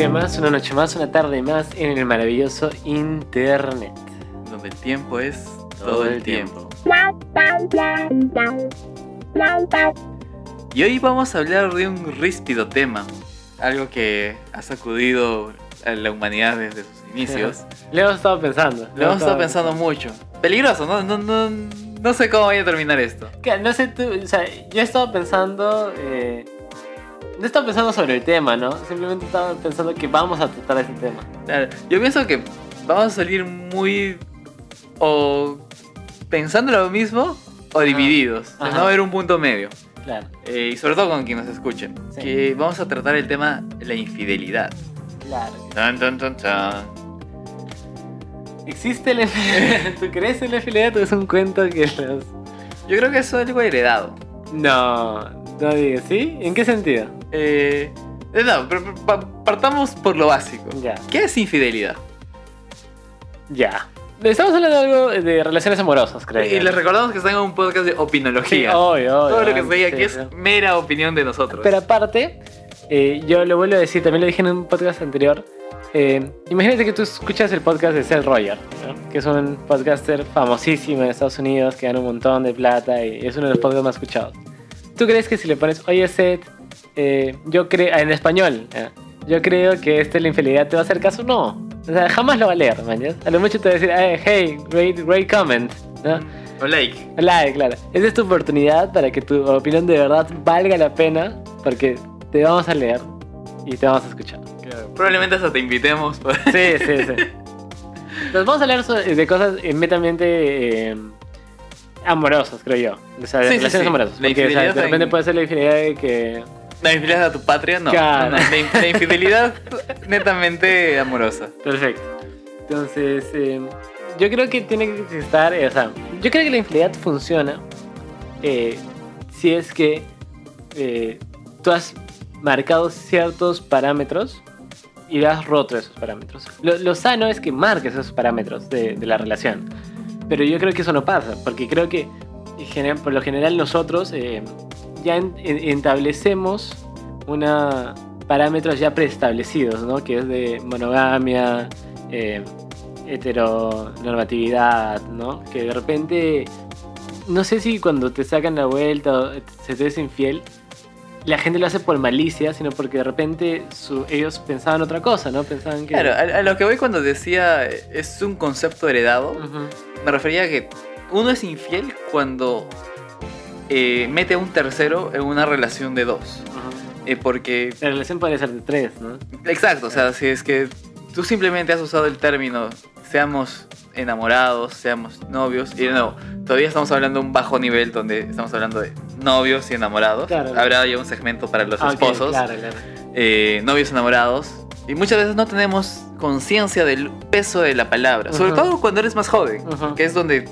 día más, una noche más, una tarde más en el maravilloso Internet. Donde el tiempo es todo el tiempo. Y hoy vamos a hablar de un ríspido tema, algo que ha sacudido a la humanidad desde sus inicios. Le hemos estado pensando. Lo hemos estado pensando mucho. Peligroso, ¿no? No, no, no sé cómo vaya a terminar esto. Que, No sé tú, o sea, yo he estado pensando. Eh, no he estado pensando sobre el tema, ¿no? Simplemente estaba pensando que vamos a tratar ese tema. Claro, yo pienso que vamos a salir muy o pensando lo mismo o divididos. No va a haber un punto medio. Claro, Eh, y sobre todo con quien nos escuchen. Sí. Que vamos a tratar el tema la infidelidad. claro. Tan, tan, tan, tan. ¿Existe la infidelidad? ¿Tú crees en la infidelidad o es un cuento que los.? Yo creo que eso es algo heredado. No, no digas, ¿sí? ¿En qué sentido? Eh, no, pero partamos por lo básico. Ya, ¿Qué es infidelidad? ya. Estamos hablando de algo de relaciones amorosas, creo. Y les recordamos que están en un podcast de Sí, opinología. obvio, obvio. Todo lo que se diga aquí Sí, es sí. mera opinión de nosotros. Pero aparte, eh, yo lo vuelvo a decir, también lo dije en un podcast anterior. eh, imagínate que tú escuchas el podcast de Seth Roger, ¿no? que es un podcaster famosísimo en Estados Unidos que gana un montón de plata y es uno de los podcasts más escuchados. ¿Tú crees que si le pones, oye Seth, eh, yo creo, en español, ¿eh? yo creo que esta es la infidelidad, ¿te va a hacer caso? No. O sea, jamás lo va a leer, man. ¿ya? A lo mucho te va a decir, "Eh, hey, great, great comment. ¿no? O like. Like, claro. Esa es tu oportunidad para que tu opinión de verdad valga la pena, porque te vamos a leer y te vamos a escuchar. Probablemente hasta te invitemos. Sí, sí, sí. Entonces vamos a hablar de cosas netamente eh, amorosas, creo yo. O sea, de Sí, sí, relaciones sí. amorosas. La Porque o sea, de repente en- puede ser la infidelidad de que... La infidelidad a tu patria, no. Claro. No, no, La, in- la infidelidad netamente amorosa. Perfecto. Entonces, eh, yo creo que tiene que estar, eh, o sea, yo creo que la infidelidad funciona eh, si es que eh, tú has marcado ciertos parámetros y has roto esos parámetros. Lo, lo sano es que marques esos parámetros de, de la relación. Pero yo creo que eso no pasa, porque creo que por lo general nosotros eh, ya en- en- establecemos una parámetros ya preestablecidos, ¿no? Que es de monogamia, eh, heteronormatividad, ¿no? Que de repente, no sé si cuando te sacan la vuelta o se te es infiel, la gente lo hace por malicia, sino porque de repente su- ellos pensaban otra cosa, ¿no? Pensaban que... Claro, a, a lo que voy cuando decía eh, es un concepto heredado, me refería a que uno es infiel cuando eh, mete a un tercero en una relación de dos. Eh, porque, La relación puede ser de tres, ¿no? exacto, o sea, si es que tú simplemente has usado el término seamos enamorados, seamos novios, y de nuevo, todavía estamos hablando de un bajo nivel donde estamos hablando de novios y enamorados. Claro. Habrá ya un segmento para los Ah, esposos. claro, claro. eh, novios enamorados. Y muchas veces no tenemos conciencia del peso de la palabra. Sobre todo cuando eres más joven, que es donde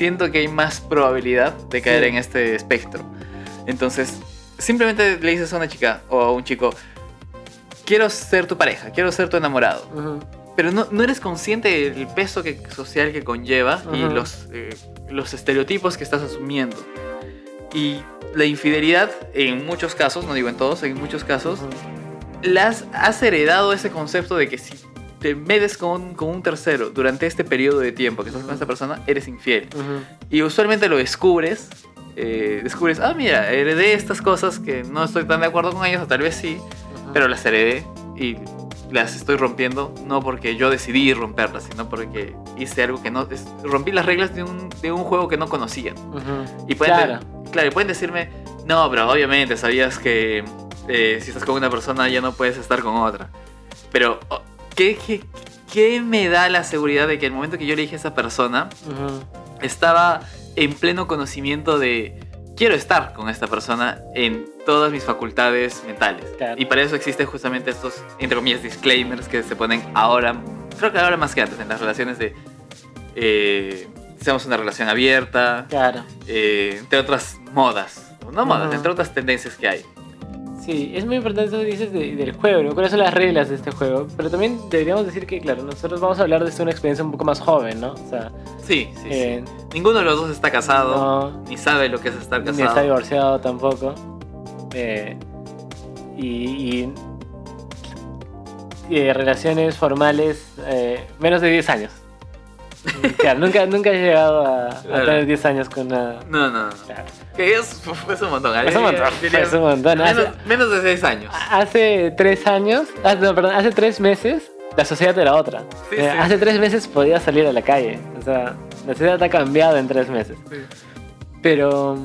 siento que hay más probabilidad de caer Sí. en este espectro. Entonces, simplemente le dices a una chica o a un chico, quiero ser tu pareja, quiero ser tu enamorado. Ujú. Pero no, no eres consciente del peso que, social que conlleva y Ujú. los, eh, los estereotipos que estás asumiendo. Y la infidelidad, en muchos casos, no digo en todos, en muchos casos, Ujú. las has heredado ese concepto de que si te metes con, con un tercero durante este periodo de tiempo que estás con esta persona, eres infiel. Ujú. Y usualmente lo descubres, eh, descubres, ah, mira, heredé estas cosas que no estoy tan de acuerdo con ellas, o tal vez sí, Ujú. pero las heredé y las estoy rompiendo no porque yo decidí romperlas, sino porque hice algo que no... es- rompí las reglas de un, de un juego que no conocía. Y pueden, Claro. claro, y pueden decirme, no, pero obviamente sabías que eh, si estás con una persona ya no puedes estar con otra. Pero, ¿qué, qué, qué me da la seguridad de que el momento que yo le dije a esa persona, Ujú. estaba en pleno conocimiento de, quiero estar con esta persona en todas mis facultades mentales? Claro. Y para eso existen justamente estos, entre comillas, disclaimers que se ponen ahora, creo que ahora más que antes, en las relaciones de... Eh, seamos una relación abierta, Claro. eh, entre otras modas. No modas, Ujú. entre otras tendencias que hay. Sí, es muy importante eso que dices de- del juego, ¿no? ¿Cuáles son las reglas de este juego? Pero también deberíamos decir que, claro, nosotros vamos a hablar de esto una experiencia un poco más joven, ¿no? O sea, Sí, sí, eh, sí. Ninguno de los dos está casado, no, ni sabe lo que es estar ni está casado. divorciado tampoco. Eh, y, y eh, relaciones formales eh, menos de 10 años. Claro, nunca, nunca he llegado a, tener 10 años con una... No, no, no. Claro. Que es, es un montón. Es un montón, Diría- es un montón. Menos, Hace- menos de 6 años. Hace tres años, ah, no, perdón, hace tres meses la sociedad era otra. Sí, Eh, sí. Hace tres meses podías salir a la calle. O sea, la sociedad ha cambiado en tres meses. Pero,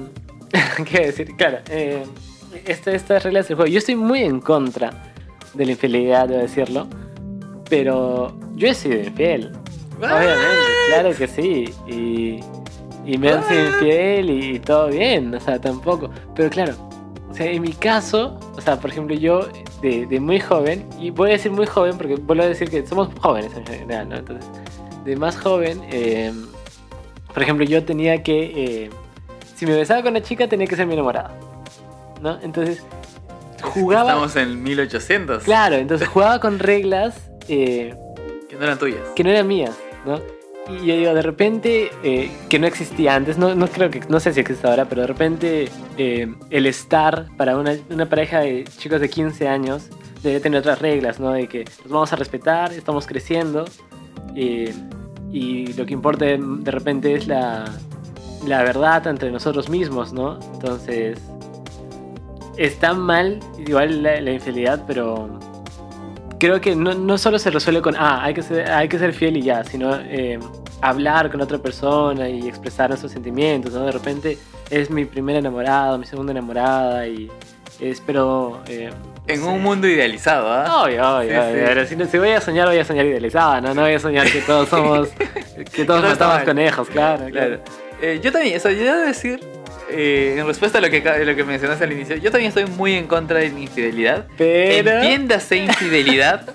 ¿qué decir? Claro, eh, este- estas reglas del juego. Yo estoy muy en contra de la infidelidad, debo decirlo. Pero yo he sido infiel. Obviamente, claro que sí. Y, y me han sido infiel y, todo bien. O sea, tampoco. Pero claro, o sea, en mi caso, o sea, por ejemplo, yo de, de muy joven, y voy a decir muy joven porque vuelvo a decir que somos jóvenes en general, ¿no? Entonces, de más joven, eh, por ejemplo, yo tenía que. eh, si me besaba con una chica, tenía que ser mi enamorada. ¿No? Entonces, jugaba. Estamos en 1800. Claro, entonces jugaba con reglas. eh, Que no eran tuyas. que no eran mías, ¿no? Y yo digo, de repente, eh, que no existía antes, no, no creo que, no sé si existe ahora, pero de repente eh, el estar para una, una pareja de chicos de 15 años debe tener otras reglas, ¿no? De que nos vamos a respetar, estamos creciendo, eh, y lo que importa de, repente es la, la verdad entre nosotros mismos, ¿no? Entonces, está mal igual la infidelidad, pero creo que no, no solo se resuelve con, ah, hay que ser, hay que ser fiel y ya, sino eh, hablar con otra persona y expresar nuestros sentimientos, ¿no? De repente es mi primera enamorada, mi segunda enamorada y espero... eh, En sí. un mundo idealizado, ¿ah? Obvio, obvio, Sí, obvio, sí. pero si, no- si voy a soñar, voy a soñar idealizada, ¿no? No voy a soñar que todos somos, que todos matamos conejos, claro, Claro. Eh, yo también, o sea, yo debo decir, eh, en respuesta a lo que, lo que mencionaste al inicio, yo también estoy muy en contra de la infidelidad. Pero... Entiéndase infidelidad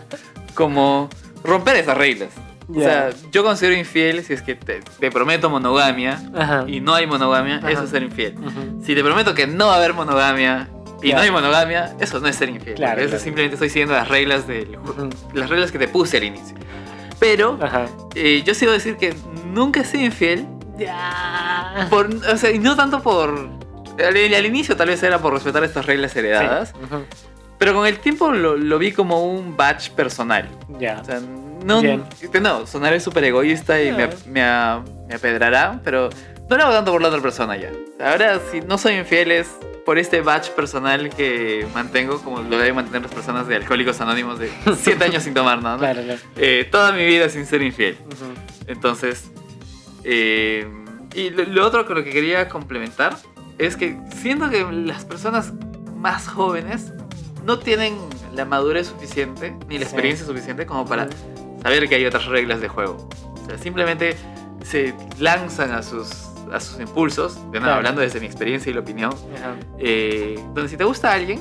como romper esas reglas. O Ya. sea, yo considero infiel si es que te, te prometo monogamia Ajá. y no hay monogamia, Ajá. eso es ser infiel. Ujú. Si te prometo que no va a haber monogamia y Claro. no hay monogamia, eso no es ser infiel. Claro, Eso claro. simplemente estoy siguiendo las reglas del ju- Ujú. las reglas que te puse al inicio. Pero eh, yo sigo decir que nunca he sido infiel Ya. Por, o sea, y no tanto por. Al, al inicio tal vez era por respetar estas reglas heredadas, Sí. Ujú. pero con el tiempo lo, lo vi como un batch personal. Ya. O sea, no, Bien. no sonaré súper egoísta y me, No. me, a- me apedrará, pero no lo hago tanto por la otra persona ya. Ahora, si no soy infiel es por este batch personal que mantengo, como lo deben mantener las personas de Alcohólicos Anónimos de 7 años sin tomar nada. ¿no? Claro, claro. Eh, toda mi vida sin ser infiel. Ujú. Entonces, eh, y lo, lo otro con lo que quería complementar es que siento que las personas más jóvenes no tienen la madurez suficiente ni la Sí. experiencia suficiente como para saber que hay otras reglas de juego. O sea, simplemente se lanzan a sus, a sus impulsos, de Claro. hablando desde mi experiencia y la opinión, eh, donde si te gusta alguien,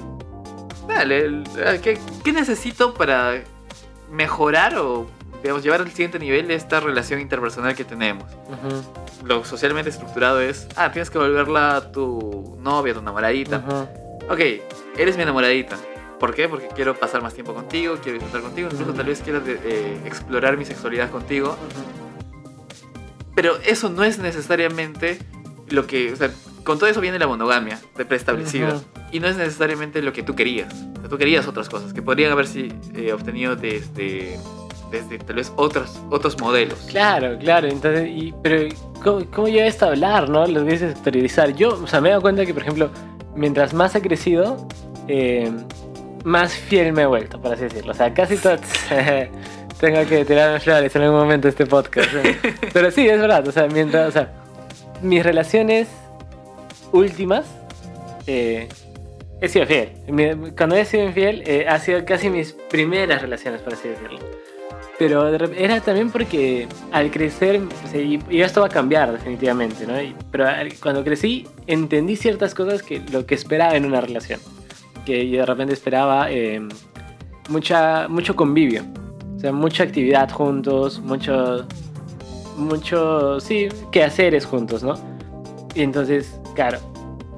dale, ¿qué, qué necesito para mejorar o digamos, llevar al siguiente nivel esta relación interpersonal que tenemos? Lo socialmente estructurado es, ah, tienes que volverla tu novia, tu enamoradita. Ujú. Ok, eres mi enamoradita. ¿Por qué? Porque quiero pasar más tiempo contigo, quiero disfrutar contigo, incluso tal vez quiero eh, explorar mi sexualidad contigo. Pero eso no es necesariamente lo que. O sea, con todo eso viene la monogamia de preestablecida. Y no es necesariamente lo que tú querías. O sea, tú querías otras cosas que podrían haberse eh, obtenido desde, desde tal vez otros, otros modelos. Claro, claro. Entonces, y, pero ¿cómo, cómo llega esto a hablar, no? Lo dices exteriorizar. Yo, o sea, me he dado cuenta que, por ejemplo, mientras más he crecido, eh, más fiel me he vuelto, por así decirlo. O sea, casi todo. Tengo que tirarme flores en algún momento de este podcast. ¿eh? Pero sí, es verdad. O sea, mientras. O sea, mis relaciones últimas. eh, he sido fiel. Cuando he sido infiel, eh, ha sido casi mis primeras relaciones, por así decirlo. Pero era también porque al crecer, y, esto va a cambiar definitivamente, ¿no? Pero cuando crecí, entendí ciertas cosas que lo que esperaba en una relación. Que yo de repente esperaba eh, mucha, mucho convivio. O sea, mucha actividad juntos, mucho, mucho, sí, quehaceres juntos, ¿no? Y entonces, claro,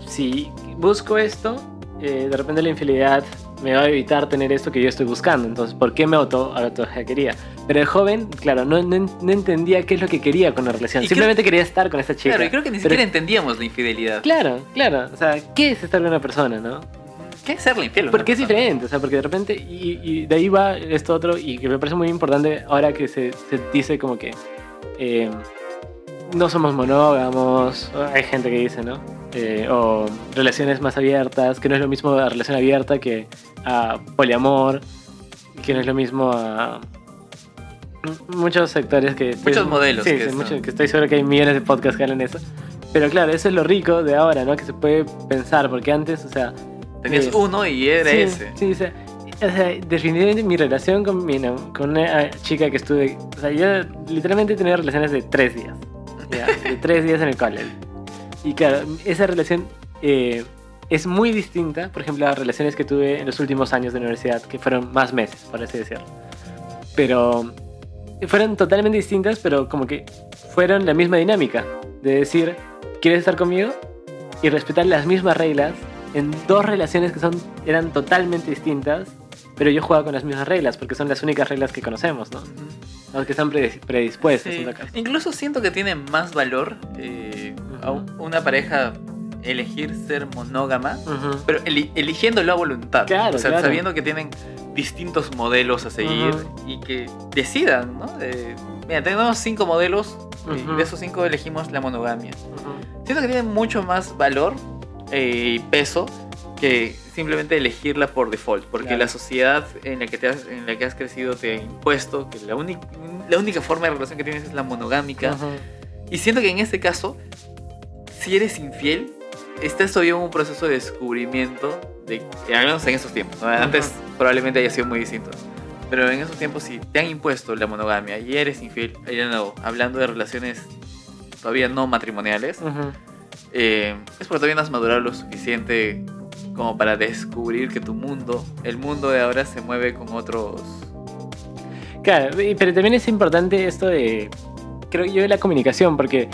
si busco esto, eh, de repente la infidelidad me va a evitar tener esto que yo estoy buscando. Entonces, ¿por qué me auto, auto quería? Pero el joven, claro, no, no, no entendía qué es lo que quería con la relación. Y Simplemente quería estar con esta chica. Claro, y creo que ni Pero- siquiera entendíamos la infidelidad. Claro, claro. O sea, ¿qué es estar con una persona, no? qué serle infiel? Porque es diferente, o sea, porque de repente, y, y de ahí va esto otro, y que me parece muy importante ahora que se, se dice como que eh, no somos monógamos, hay gente que dice, ¿no? Eh, o relaciones más abiertas, que no es lo mismo a relación abierta que a poliamor, que no es lo mismo a muchos sectores que... Muchos modelos Sí, que sí, muchos- que estoy seguro que hay millones de podcasts que hablan eso. Pero claro, eso es lo rico de ahora, ¿no? Que se puede pensar, porque antes, o sea... Tenías eh, uno y era sí, ese. Sí, o sea, o sea, definitivamente mi relación con, mi, enam- con una chica que estuve. O sea, yo literalmente he tenido relaciones de tres días. ya, de tres días en el college. Y claro, esa relación eh, es muy distinta, por ejemplo, a las relaciones que tuve en los últimos años de universidad, que fueron más meses, por así decirlo. Pero fueron totalmente distintas, pero como que fueron la misma dinámica. De decir, ¿quieres estar conmigo? Y respetar las mismas reglas en dos relaciones que son, eran totalmente distintas, pero yo jugaba con las mismas reglas, porque son las únicas reglas que conocemos, ¿no? Las que están predis- predispuestas Sí, en. Incluso siento que tiene más valor eh, a una pareja elegir ser monógama, pero eli- eligiéndolo a voluntad. Claro, o sea, claro. sabiendo que tienen distintos modelos a seguir y que decidan, ¿no? Eh, mira, tenemos cinco modelos y de esos cinco elegimos la monogamia. Siento que tiene mucho más valor eh, y peso que simplemente elegirla por default, porque Claro. la sociedad en la que te has, en la que has crecido te ha impuesto que la, única la única forma de relación que tienes es la monogámica. Y siento que en este caso, si eres infiel, estás todavía en un proceso de descubrimiento, de, que al menos en esos tiempos. ¿no? Antes probablemente haya sido muy distinto. Pero en esos tiempos, si te han impuesto la monogamia y eres infiel, nuevo, hablando de relaciones todavía no matrimoniales, Ujú. eh, es porque todavía no has madurado lo suficiente como para descubrir que tu mundo, el mundo de ahora se mueve con otros... Claro, pero también es importante esto de, creo yo, de la comunicación, porque,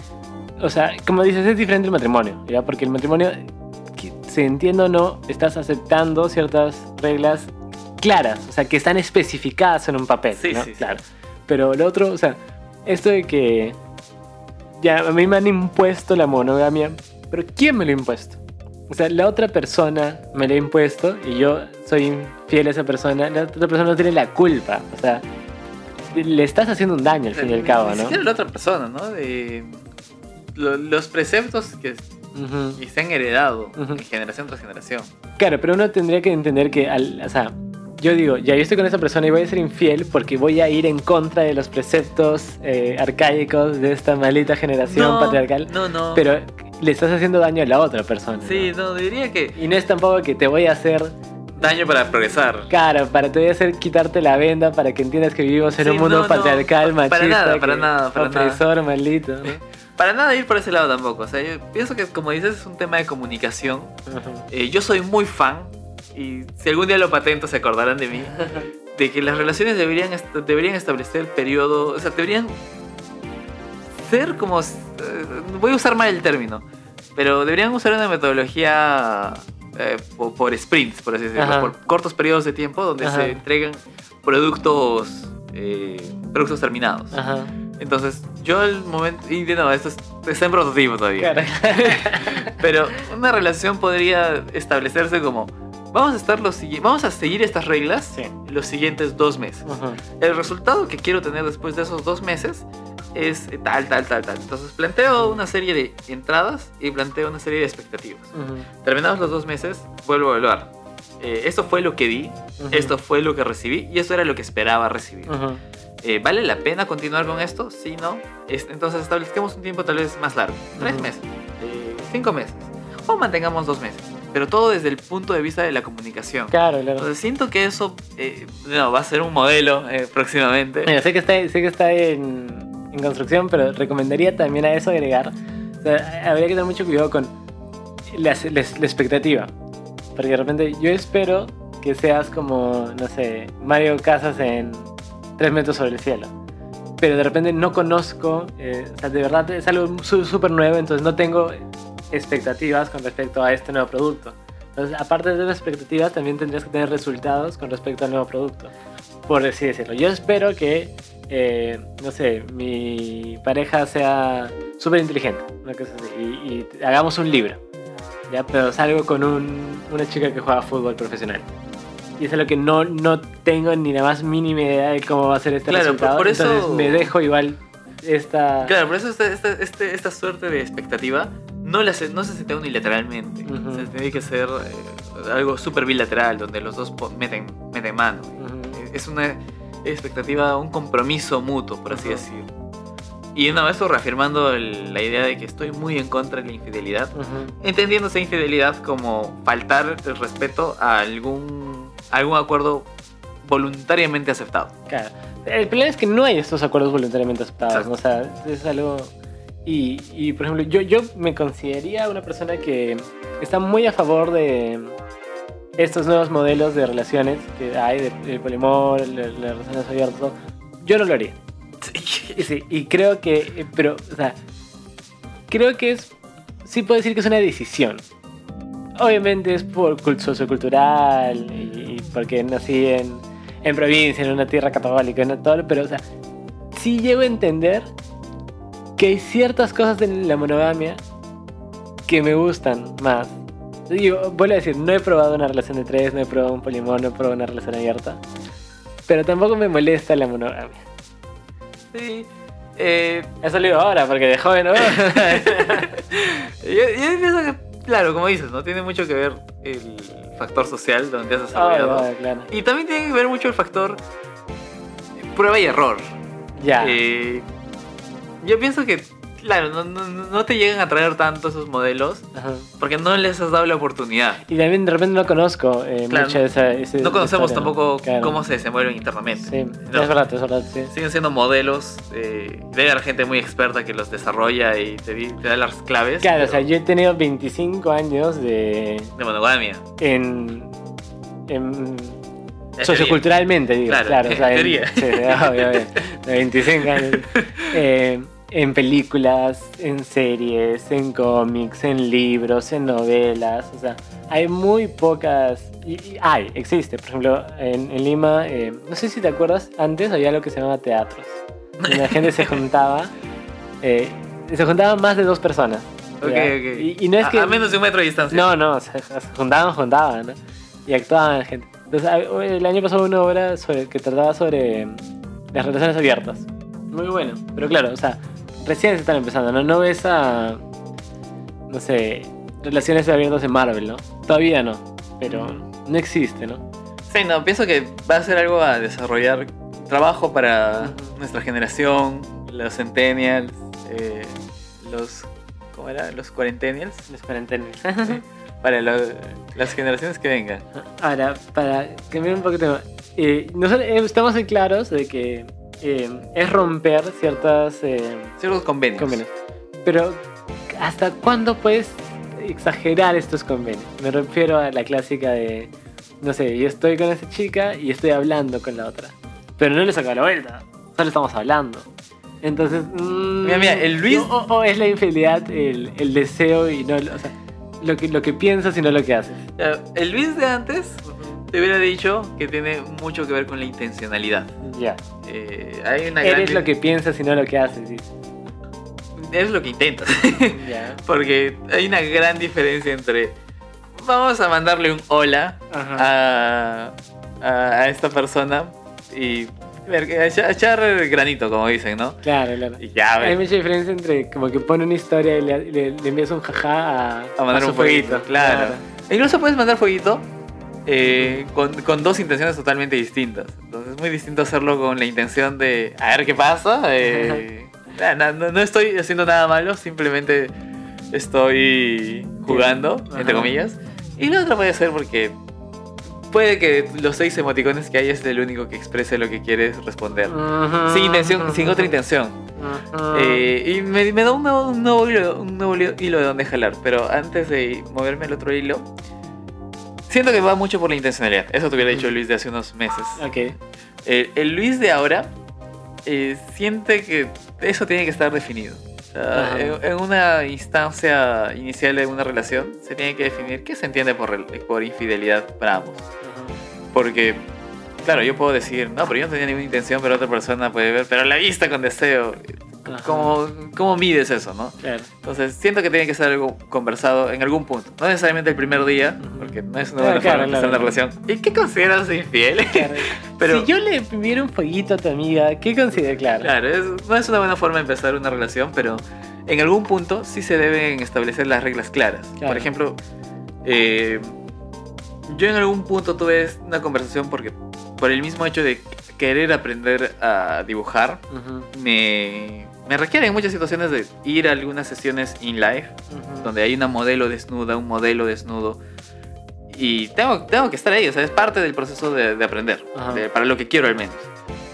o sea, como dices, es diferente el matrimonio, ¿ya? Porque el matrimonio, se entienda o no, estás aceptando ciertas reglas claras, o sea, que están especificadas en un papel, Sí, ¿no? sí, sí. Claro. Pero lo otro, o sea, esto de que ya a mí me han impuesto la monogamia, pero ¿quién me lo ha impuesto? O sea, la otra persona me lo ha impuesto y yo soy infiel a esa persona, la otra persona no tiene la culpa, o sea, le estás haciendo un daño al fin y al cabo, ¿no? siquiera la otra persona, ¿no? De lo- los preceptos que Ujú. y se han heredado Ujú. de generación tras generación. Claro, pero uno tendría que entender que, al, o sea, yo digo, ya yo estoy con esa persona y voy a ser infiel porque voy a ir en contra de los preceptos eh, arcaicos de esta maldita generación patriarcal, No, no. pero le estás haciendo daño a la otra persona. sí, ¿no? no, diría que Y no es tampoco que te voy a hacer, daño para progresar. cara, para te voy a hacer quitarte la venda para que entiendas que vivimos en Sí, un mundo no, patriarcal, pa- machista, para nada, para nada, para nada. opresor, maldito. ¿no? Para nada ir por ese lado tampoco. O sea, yo pienso que como dices es un tema de comunicación. Eh, yo soy muy fan y si algún día lo patento se acordarán de mí. De que las relaciones deberían, deberían establecer periodo, o sea, deberían ser como, eh, voy a usar mal el término, pero deberían usar una metodología eh, po- por, sprints, por así decirlo, Ajá. por cortos periodos de tiempo donde Ajá. se entregan productos, eh, productos terminados. Ajá. Entonces, yo al momento, y de nuevo, esto es- está en prototipo todavía. Cara. Pero una relación podría establecerse como vamos a estar los vamos a seguir estas reglas Sí. los siguientes dos meses. El resultado que quiero tener después de esos dos meses es tal, tal, tal, tal. Entonces planteo una serie de entradas y planteo una serie de expectativas. Ujú. Terminados los dos meses, vuelvo a evaluar. Eh, esto fue lo que di, Ujú. esto fue lo que recibí y esto era lo que esperaba recibir. Ujú. Eh, ¿Vale la pena continuar con esto? Sí, no. Es- entonces establezcamos un tiempo tal vez más largo. Tres meses. eh, cinco meses. O mantengamos dos meses. Pero todo desde el punto de vista de la comunicación. Claro, claro. Entonces siento que eso eh, no, va a ser un modelo eh, próximamente. Mira, sé que está, sé que está en, en construcción, pero recomendaría también a eso agregar. o sea, habría que tener mucho cuidado con la, la- la expectativa. Porque de repente yo espero que seas como, no sé, Mario Casas en 3 metros sobre el cielo. Pero de repente no conozco, eh, o sea, de verdad es algo súper nuevo, entonces no tengo expectativas con respecto a este nuevo producto. Entonces, aparte de las expectativas, también tendrías que tener resultados con respecto al nuevo producto por así decirlo. Yo espero que, eh, no sé, mi pareja sea súper inteligente, una cosa así, y, y hagamos un libro. ya, pero salgo con un- una chica que juega fútbol profesional. Y es algo que no, no tengo ni la más mínima idea de cómo va a ser este Claro, por- resultado. por eso- Entonces me dejo igual esta... Claro, por eso esta, esta, este- esta suerte de expectativa no, la no se setea unilateralmente. Ujú. Se tiene que ser eh, algo súper bilateral, donde los dos meten, meten mano. Ujú. Es una expectativa, un compromiso mutuo, por así Ujú. decirlo. Y una vez reafirmando el- la idea de que estoy muy en contra de la infidelidad, Ujú. entendiendo esa infidelidad como faltar el respeto a algún, a algún acuerdo voluntariamente aceptado. Claro. El problema es que no hay estos acuerdos voluntariamente aceptados. ¿no? O sea, es algo. Y, y, por ejemplo, yo, yo me consideraría una persona que está muy a favor de estos nuevos modelos de relaciones que hay, de, de polimor, de, de relaciones abiertas. Yo no lo haría. Y sí, y creo que. Pero, o sea, creo que es. Sí puedo decir que es una decisión. Obviamente es por cult- sociocultural y, y porque nací en, en provincia, en una tierra católica, en todo, pero, o sea, sí llego a entender que hay ciertas cosas en la monogamia que me gustan más. Digo, vuelvo a decir, no he probado una relación de tres, no he probado un polimor, no he probado una relación abierta. Pero tampoco me molesta la monogamia. Sí. Eh, He salido ahora porque de joven, ¿no? yo, yo pienso que, claro, como dices, ¿no? Tiene mucho que ver el factor social donde has desarrollado. Ah, claro. Y también tiene que ver mucho el factor prueba y error. Ya. Eh, yo pienso que, claro, no, no- no te llegan a traer tanto esos modelos Ajá. porque no les has dado la oportunidad. Y también de repente no conozco eh, Claro. de esa, ese- No conocemos tampoco Claro. cómo se desenvuelven internamente. Sí, No. es verdad, es verdad, sí. Siguen siendo modelos, eh, debe haber gente muy experta que los desarrolla y te, da las claves. Claro, o sea, yo he tenido 25 años de. De monogamia. en. en En socioculturalmente, digo. Claro, Claro, o sea, en sí, obvio, obvio, de 25 años. Eh, en películas, en series, en cómics, en libros, en novelas. O sea, hay muy pocas. Y, y hay, existe. Por ejemplo, en, en Lima, eh, no sé si te acuerdas, antes había lo que se llamaba teatros. La gente se juntaba. eh, se juntaban más de dos personas. Ok, ¿ya? ok. Y, y no es a, que. a menos de un metro de distancia. No, no, se, se juntaban, juntaban, ¿no? Y actuaban gente. Entonces, a- el año pasado una obra sobre, que trataba sobre mm, las relaciones abiertas. Muy bueno. Pero claro, o sea, recién se están empezando, ¿no? No ves a. No sé, relaciones abiertas en Marvel, ¿no? Todavía no. Pero no existe, ¿no? Sí, no, pienso que va a ser algo a desarrollar trabajo para nuestra generación, los centennials, eh, los... ¿Cómo era? Los cuarentennials. Los cuarentenas. Para lo- las generaciones que vengan. Ahora, para cambiar un poco de tema, eh, nosotros eh, estamos muy claros de que eh, es romper ciertas eh, Ciertos convenios. convenios. Pero, ¿hasta cuándo puedes exagerar estos convenios? Me refiero a la clásica de, no sé, yo estoy con esa chica y estoy hablando con la otra. Pero no le saco la vuelta, solo estamos hablando. Entonces, mm, Mira, mira, el Luis- O, o es la infidelidad el, el deseo y no, o sea, lo que, lo que piensas y no lo que haces. El Luis de antes te hubiera dicho que tiene mucho que ver con la intencionalidad. Ya. Eh, hay una Eres gran... lo que piensas y no lo que haces. Es lo que intentas. Ya. Porque hay una gran diferencia entre... Vamos a mandarle un hola a, a, a esta persona y echar, echar granito, como dicen, ¿no? Claro, claro. Y ya, Hay mucha diferencia entre como que pone una historia y le, le- le envías un jaja a, a mandar un fueguito. Claro. E Incluso puedes mandar fueguito eh, con, con dos intenciones totalmente distintas. Es muy distinto hacerlo con la intención de a ver qué pasa. eh, no, no- no estoy haciendo nada malo, simplemente estoy jugando, entre Ajá. comillas. Y la otra puede ser porque puede que los seis emoticones que hay es el único que exprese lo que quieres responder. Ujú. Sin intención, sin otra intención. Eh, y me, me da un nuevo, un nuevo hilo, un nuevo hilo de donde jalar. Pero antes de moverme al otro hilo, siento que va mucho por la intencionalidad. Eso te hubiera dicho Luis de hace unos meses. Ok. Eh, el Luis de ahora eh, siente que eso tiene que estar definido. O sea, Ajá. en, en una instancia inicial de una relación se tiene que definir qué se entiende por, por infidelidad para ambos. Porque, claro, yo puedo decir, no, pero yo no tenía ninguna intención, pero otra persona puede ver, pero la vista con deseo. ¿Cómo, ¿Cómo mides eso, no? Claro. Entonces, siento que tiene que ser algo conversado en algún punto. No necesariamente el primer día, porque no es una Claro, buena claro, forma de empezar una relación. ¿Y qué consideras infiel? Claro. Pero- si yo le pidiera un fueguito a tu amiga, ¿qué considera? Claro. Claro, es- no es una buena forma de empezar una relación, pero en algún punto sí se deben establecer las reglas claras. Por ejemplo, eh, yo en algún punto tuve una conversación porque por el mismo hecho de querer aprender a dibujar, me, me requiere en muchas situaciones de ir a algunas sesiones in live, ujú. donde hay una modelo desnuda, un modelo desnudo. Y tengo, tengo que estar ahí, o sea, es parte del proceso de, de aprender, de- para lo que quiero al menos.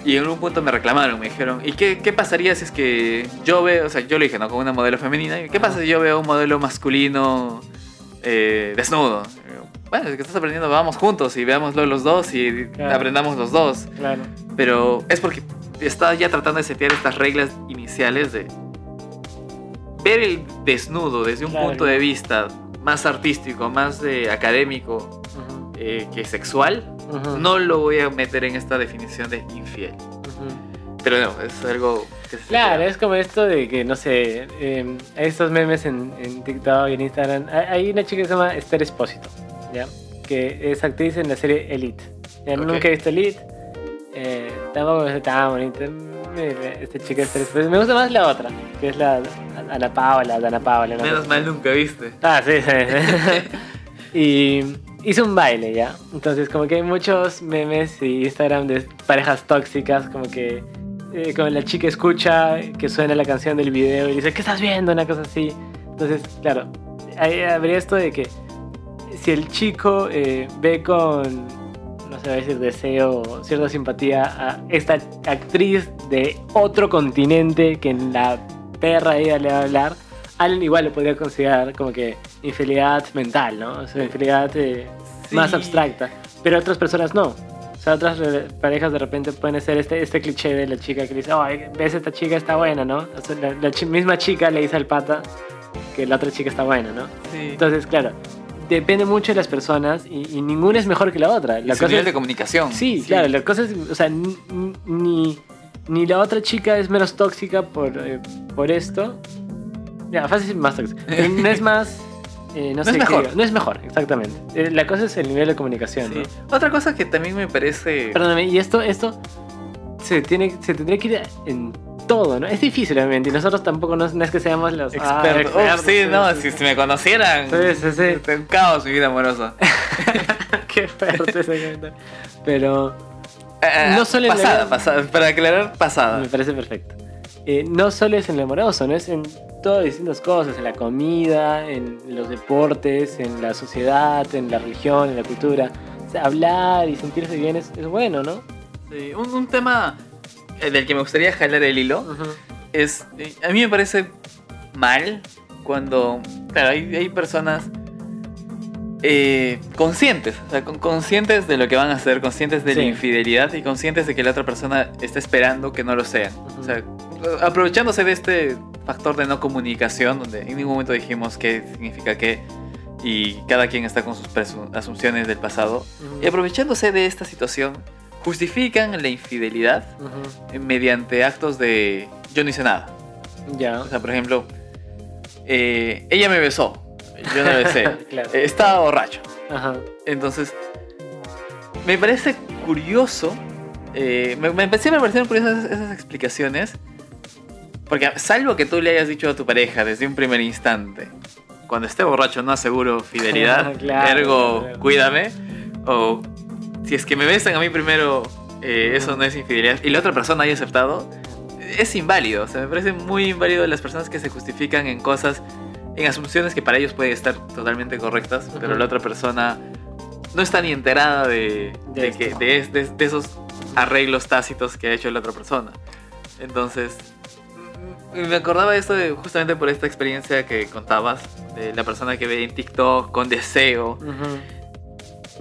Y en algún punto me reclamaron, me dijeron, ¿y qué, qué pasaría si es que yo veo, o sea, yo lo dije, ¿no? Con una modelo femenina, ¿y ¿qué pasa si yo veo un modelo masculino eh, desnudo? Bueno, es que estás aprendiendo, vamos juntos y veámoslo los dos y Claro. aprendamos los dos. Claro. Pero es porque estaba ya tratando de setear estas reglas iniciales de ver el desnudo desde un Claro, punto de vista más artístico, más eh, académico Ujú, eh, que sexual, ujú, no lo voy a meter en esta definición de infiel. ujú. Pero no, es algo que se Claro, es como esto de que, no sé, eh, hay estos memes en, en TikTok y en Instagram. Hay, una chica que se llama Esther Espósito, ¿ya? Que es actriz en la serie Elite. Ya, Ok. Nunca he visto Elite. Tampoco es tan bonita. Esta chica. Me gusta más la otra, que es la Ana Paola, Ana Paola. ¿no? Menos mal nunca viste. Ah, sí, sí. y hizo un baile, ¿ya? Entonces, como que hay muchos memes y Instagram de parejas tóxicas, como que eh, como la chica escucha que suena la canción del video y dice, ¿qué estás viendo? Una cosa así. Entonces, claro, habría esto de que si el chico eh, ve con, no sé, a decir deseo cierta simpatía a esta actriz de otro continente que en la perra ella le va a hablar, alguien igual lo podría considerar como que infidelidad mental, ¿no? O sea, infidelidad eh, Sí. más abstracta. Pero otras personas no. O sea, otras re- parejas de repente pueden ser este, este cliché de la chica que dice, ay, ves esta chica está buena, ¿no? O sea, la, la chi- misma chica le dice al pata que la otra chica está buena, ¿no? Sí. Entonces, claro, depende mucho de las personas y, y ninguna es mejor que la otra. La cosa nivel es- de comunicación. Sí, claro, la cosa es, o sea, ni, ni, ni la otra chica es menos tóxica por, eh, por esto. Ya, fácil es más tóxica. Pero no es más... eh, no, No sé es mejor. No es mejor, exactamente. Eh, la cosa es el nivel de comunicación, Sí. ¿no? Otra cosa que también me parece... Perdóname, y esto, esto se, tiene, se tendría que ir en todo, ¿no? Es difícil, obviamente, y nosotros tampoco no, no es que seamos los ah. Uf, expertos, sí, no, si, si me conocieran. Sí, sí, sí. sería Un caos mi vida amorosa. Qué fuerte ese comentario. Pero Eh, No solo en la pasada, pasada, para aclarar, pasada. me parece perfecto. Eh, no solo es en lo amoroso, ¿no? Es en todas distintas cosas, en la comida, en los deportes, en la sociedad, en la religión, en la cultura. O sea, hablar y sentirse bien es, es bueno, ¿no? Sí, un, un tema eh, del que me gustaría jalar el hilo es. eh, A mí me parece mal cuando. Claro, hay, hay personas. eh, conscientes, o sea, con- conscientes de lo que van a hacer, conscientes de la Sí. infidelidad y conscientes de que la otra persona está esperando que no lo sean. O sea, aprovechándose de este factor de no comunicación, donde en ningún momento dijimos qué significa qué y cada quien está con sus asunciones del pasado, y aprovechándose de esta situación, justifican la infidelidad mediante actos de yo no hice nada. Ya. O sea, por ejemplo, eh, ella me besó, yo no besé, Claro. Eh, estaba borracho. Ajá. Entonces, me parece curioso, eh, me, me siempre me parecieron curiosas esas, esas explicaciones, porque salvo que tú le hayas dicho a tu pareja desde un primer instante, cuando esté borracho no aseguro fidelidad, Claro, ergo claro. cuídame, o si es que me besan a mí primero, eh, eso no es infidelidad, y la otra persona haya aceptado, es inválido, o sea, me parece muy inválido las personas que se justifican en cosas, en asunciones que para ellos pueden estar totalmente correctas, pero Ujú. la otra persona no está ni enterada de, De de, que, de, de- esos arreglos tácitos que ha hecho la otra persona. Entonces, me acordaba de esto justamente por esta experiencia que contabas, de la persona que ve en TikTok con deseo. Ujú.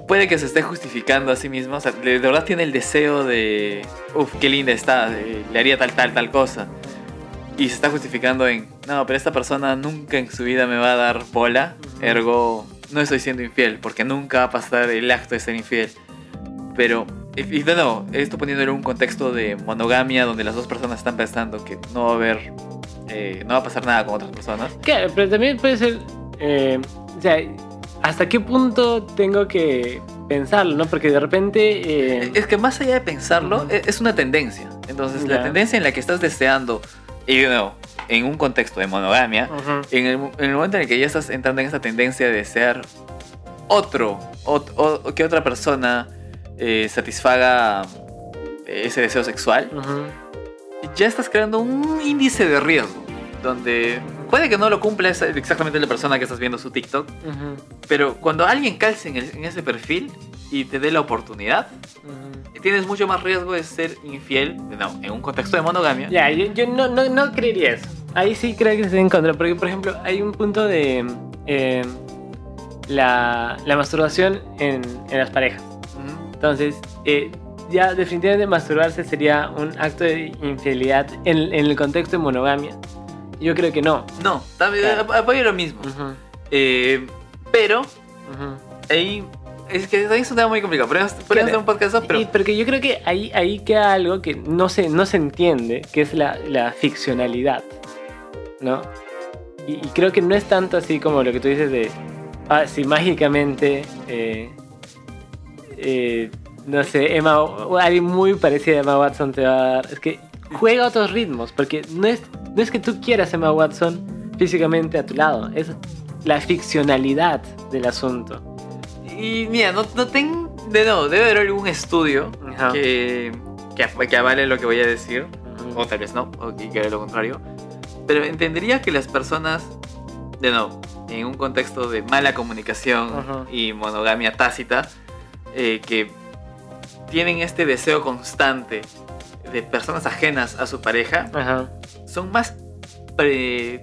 Puede que se esté justificando a sí mismo, o sea, de verdad tiene el deseo de, uff, qué linda está, le haría tal, tal, tal cosa. Y se está justificando en, no, pero esta persona nunca en su vida me va a dar bola, ergo no estoy siendo infiel, porque nunca va a pasar el acto de ser infiel. Pero Y, de nuevo, esto poniéndolo en un contexto de monogamia donde las dos personas están pensando que no va a haber, eh, no va a pasar nada con otras personas. Claro, pero también puede ser. eh, o sea, ¿hasta qué punto tengo que pensarlo, no? Porque de repente. eh, Es que más allá de pensarlo, e- es una tendencia. Entonces, la tendencia en la que estás deseando, y de nuevo, en un contexto de monogamia, en el, en el momento en el que ya estás entrando en esa tendencia de desear otro, ot- o, que otra persona eh, satisfaga ese deseo sexual, ya estás creando un índice de riesgo. Donde puede que no lo cumpla exactamente la persona que estás viendo su TikTok, pero cuando alguien calce en, el- en ese perfil y te dé la oportunidad, tienes mucho más riesgo de ser infiel, no, en un contexto de monogamia. Ya, yo, yo no, no, no creería eso. Ahí sí creo que estoy en contra. Porque, por ejemplo, hay un punto de eh, la, la masturbación en, en las parejas. Entonces, eh, ya definitivamente masturbarse sería un acto de infidelidad en, en el contexto de monogamia. Yo creo que no. No, también Claro. ap- apoyo lo mismo. Ujú, Eh, pero ujú. ahí es que es un tema muy complicado. Podríamos hacer un podcast pero Y porque yo creo que ahí, ahí queda algo que no se, no se entiende, que es la, la ficcionalidad, ¿no? Y, y creo que no es tanto así como lo que tú dices de, ah, si mágicamente, eh, eh, no sé, Emma, alguien muy parecido a Emma Watson te va a dar, es que juega otros ritmos, porque no es, no es que tú quieras Emma Watson físicamente a tu lado, es la ficcionalidad del asunto. Y mira, no, no tengo. De no, debe haber algún estudio Ajá. que, que, que avale lo que voy a decir. O tal vez no, o que que lo contrario. Pero entendería que las personas, de no, en un contexto de mala comunicación Ajá. y monogamia tácita, eh, que tienen este deseo constante de personas ajenas a su pareja, Ajá. son más. pre-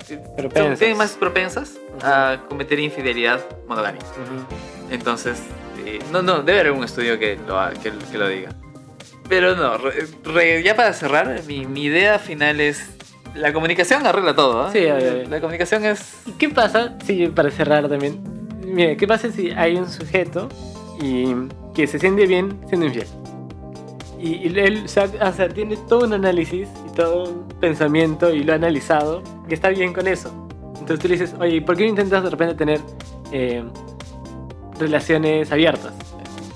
son- tienen más propensas a cometer infidelidad monogámica. Entonces, eh, no, no, debe haber un estudio que lo, que, que lo diga. Pero no, re- re- ya para cerrar, mi, mi idea final es... La comunicación arregla todo, ¿ah? Sí, obvio, obvio. La comunicación es... ¿Y qué pasa si, para cerrar también, mira, qué pasa si hay un sujeto y que se siente bien siendo infiel? Y, y él o sea, o sea, tiene todo un análisis y todo un pensamiento y lo ha analizado y está bien con eso. Entonces tú le dices, oye, ¿y ¿por qué no intentas de repente tener eh, relaciones abiertas?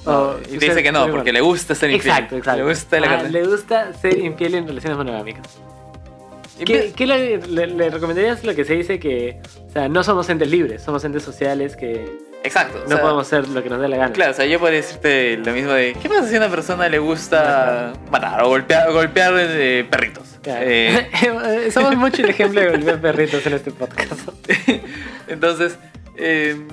O- y te dice que no, porque le gusta ser infiel. Exacto, exacto. Le gusta la Ah, carne. le gusta ser infiel en relaciones monogámicas. ¿Qué, ve- qué le, le- le recomendarías lo que se dice que o sea, no somos entes libres, somos entes sociales que Exacto. o no sea, podemos hacer lo que nos dé la gana? Claro, o sea, yo podría decirte lo mismo de... ¿Qué pasa si a una persona le gusta matar o golpear, golpear eh, perritos? Claro. Eh, somos mucho el ejemplo de golpear perritos en este podcast. Entonces, eh,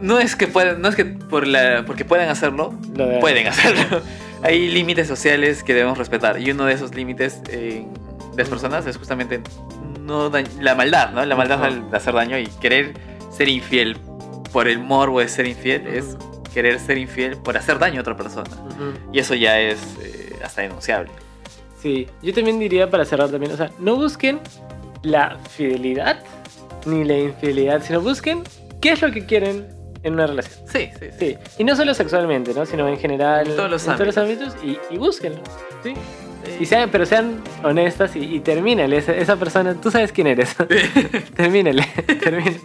no es que puedan, no es que por la, porque puedan hacerlo, Lo de- pueden hacerlo. Hay límites sociales que debemos respetar y uno de esos límites de las personas es justamente no la maldad, ¿no? La maldad al hacer daño y querer ser infiel por el morbo de ser infiel es querer ser infiel por hacer daño a otra persona. Ujú. Y eso ya es eh, hasta denunciable. Sí, yo también diría para cerrar también, o sea, no busquen la fidelidad ni la infidelidad, sino busquen qué es lo que quieren en una relación. Sí, sí, sí. Sí, y no solo sexualmente, ¿no? Sino en general. En todos los ámbitos. y, y búsquenlo. ¿sí? Y sean, pero sean honestas y, y termínale. Esa, esa persona, tú sabes quién eres. termínale. termínale.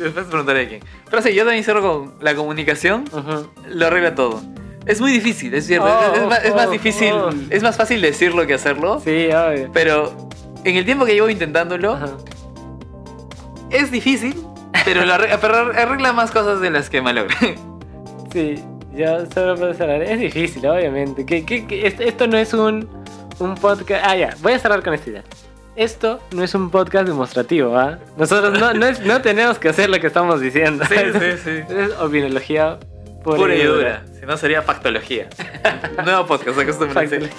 Después preguntaré quién. Pero sí, yo también cierro con la comunicación. Lo arregla todo. Es muy difícil, es cierto. Oh, es, es más, es más oh, difícil, oh. es más fácil decirlo que hacerlo. Sí, obvio. Pero en el tiempo que llevo intentándolo, Ajá. es difícil, pero, lo arregla, pero arregla más cosas de las que malogra. Sí, yo solo puedo cerrar. Es difícil, obviamente. Que, que- esto no es un, un podcast. Ah, ya, voy a cerrar con esta idea. Esto no es un podcast demostrativo, ¿ah? Nosotros no, no, es- no tenemos que hacer lo que estamos diciendo. sí, sí. Es opinología pura, Pura y dura. Si no, sería factología. Nuevo podcast, acostúmbrense.